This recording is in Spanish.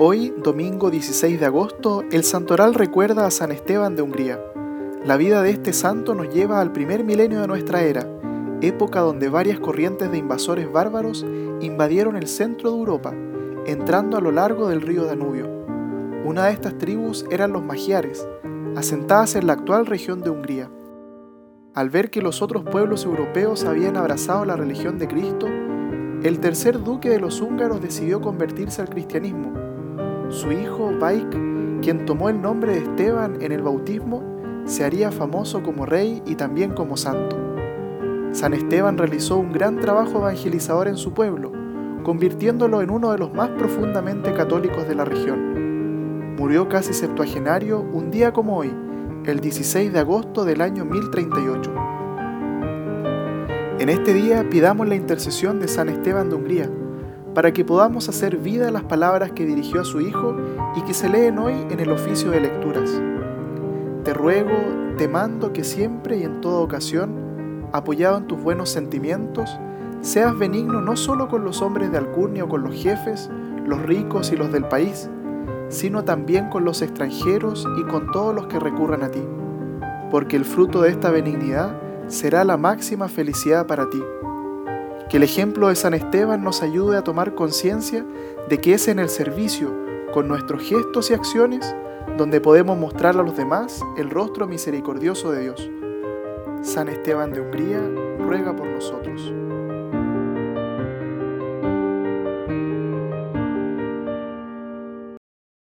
Hoy, domingo 16 de agosto, el santoral recuerda a San Esteban de Hungría. La vida de este santo nos lleva al primer milenio de nuestra era, época donde varias corrientes de invasores bárbaros invadieron el centro de Europa, entrando a lo largo del río Danubio. Una de estas tribus eran los magiares, asentadas en la actual región de Hungría. Al ver que los otros pueblos europeos habían abrazado la religión de Cristo, el tercer duque de los húngaros decidió convertirse al cristianismo su hijo Baik, quien tomó el nombre de Esteban en el bautismo, se haría famoso como rey y también como santo. San Esteban realizó un gran trabajo evangelizador en su pueblo, convirtiéndolo en uno de los más profundamente católicos de la región. Murió casi septuagenario un día como hoy, el 16 de agosto del año 1038. En este día pidamos la intercesión de San Esteban de Hungría, para que podamos hacer vida las palabras que dirigió a su Hijo y que se leen hoy en el oficio de lecturas. Te ruego, te mando que siempre y en toda ocasión, apoyado en tus buenos sentimientos, seas benigno no solo con los hombres de alcurnia o con los jefes, los ricos y los del país, sino también con los extranjeros y con todos los que recurran a ti, porque el fruto de esta benignidad será la máxima felicidad para ti que el ejemplo de San Esteban nos ayude a tomar conciencia de que es en el servicio, con nuestros gestos y acciones, donde podemos mostrar a los demás el rostro misericordioso de Dios. San Esteban de Hungría ruega por nosotros.